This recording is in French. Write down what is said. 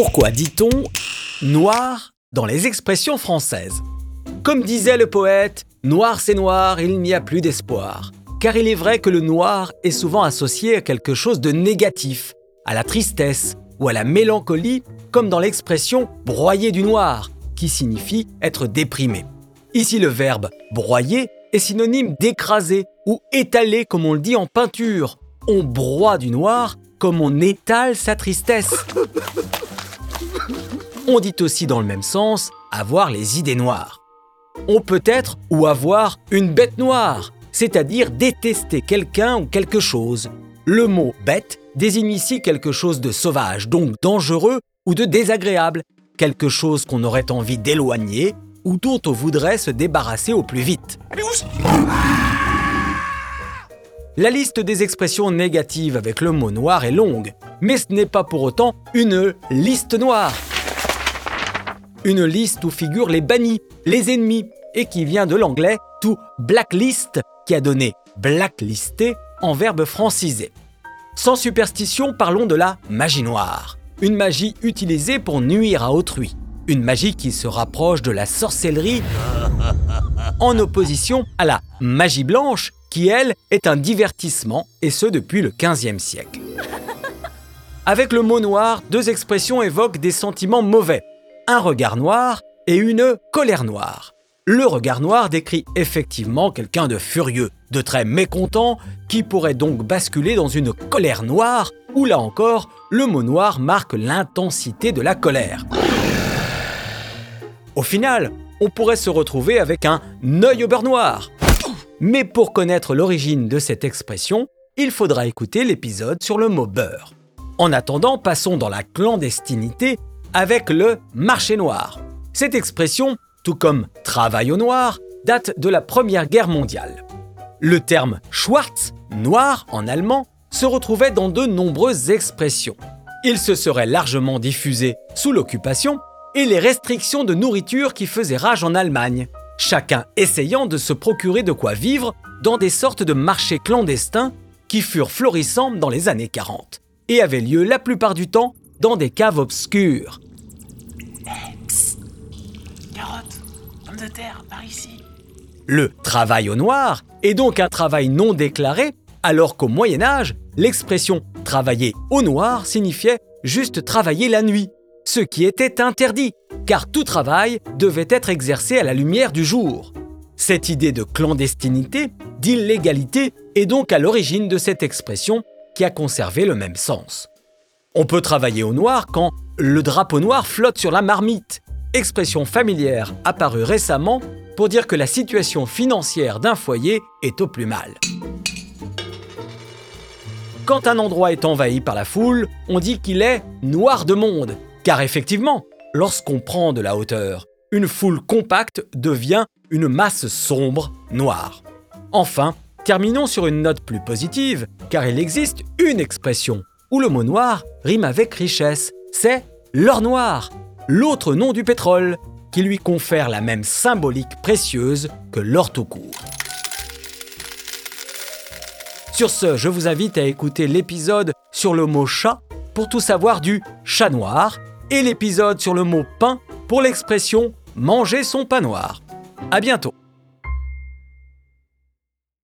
Pourquoi dit-on noir dans les expressions françaises? Comme disait le poète, noir c'est noir, il n'y a plus d'espoir. Car il est vrai que le noir est souvent associé à quelque chose de négatif, à la tristesse ou à la mélancolie, comme dans l'expression broyer du noir, qui signifie être déprimé. Ici, le verbe broyer est synonyme d'écraser ou étaler comme on le dit en peinture. On broie du noir comme on étale sa tristesse. On dit aussi dans le même sens avoir les idées noires. On peut être ou avoir une bête noire, c'est-à-dire détester quelqu'un ou quelque chose. Le mot bête désigne ici quelque chose de sauvage, donc dangereux ou de désagréable, quelque chose qu'on aurait envie d'éloigner ou dont on voudrait se débarrasser au plus vite. La liste des expressions négatives avec le mot noir est longue, mais ce n'est pas pour autant une liste noire. Une liste où figurent les bannis, les ennemis, et qui vient de l'anglais to blacklist, qui a donné blacklister en verbe francisé. Sans superstition, parlons de la magie noire, une magie utilisée pour nuire à autrui, une magie qui se rapproche de la sorcellerie en opposition à la magie blanche qui, elle, est un divertissement, et ce depuis le XVe siècle. Avec le mot noir, deux expressions évoquent des sentiments mauvais, un regard noir et une colère noire. Le regard noir décrit effectivement quelqu'un de furieux, de très mécontent, qui pourrait donc basculer dans une colère noire, où là encore, le mot noir marque l'intensité de la colère. Au final, on pourrait se retrouver avec un œil au beurre noir. Mais pour connaître l'origine de cette expression, il faudra écouter l'épisode sur le mot beurre. En attendant, passons dans la clandestinité avec le marché noir. Cette expression, tout comme travail au noir, date de la Première Guerre mondiale. Le terme Schwarz, noir en allemand, se retrouvait dans de nombreuses expressions. Il se serait largement diffusé sous l'occupation et les restrictions de nourriture qui faisaient rage en Allemagne, chacun essayant de se procurer de quoi vivre dans des sortes de marchés clandestins qui furent florissants dans les années 40 et avaient lieu la plupart du temps dans des caves obscures. de terre, par ici. Le travail au noir est donc un travail non déclaré, alors qu'au Moyen Âge, l'expression travailler au noir signifiait juste travailler la nuit, ce qui était interdit, car tout travail devait être exercé à la lumière du jour. Cette idée de clandestinité, d'illégalité, est donc à l'origine de cette expression qui a conservé le même sens. On peut travailler au noir quand le drapeau noir flotte sur la marmite, expression familière apparue récemment pour dire que la situation financière d'un foyer est au plus mal. Quand un endroit est envahi par la foule, on dit qu'il est noir de monde, car effectivement, lorsqu'on prend de la hauteur, une foule compacte devient une masse sombre, noire. Enfin, terminons sur une note plus positive, car il existe une expression où le mot noir rime avec richesse, c'est l'or noir, l'autre nom du pétrole, qui lui confère la même symbolique précieuse que l'or tout court. Sur ce, je vous invite à écouter l'épisode sur le mot chat pour tout savoir du chat noir et l'épisode sur le mot pain pour l'expression manger son pain noir. À bientôt!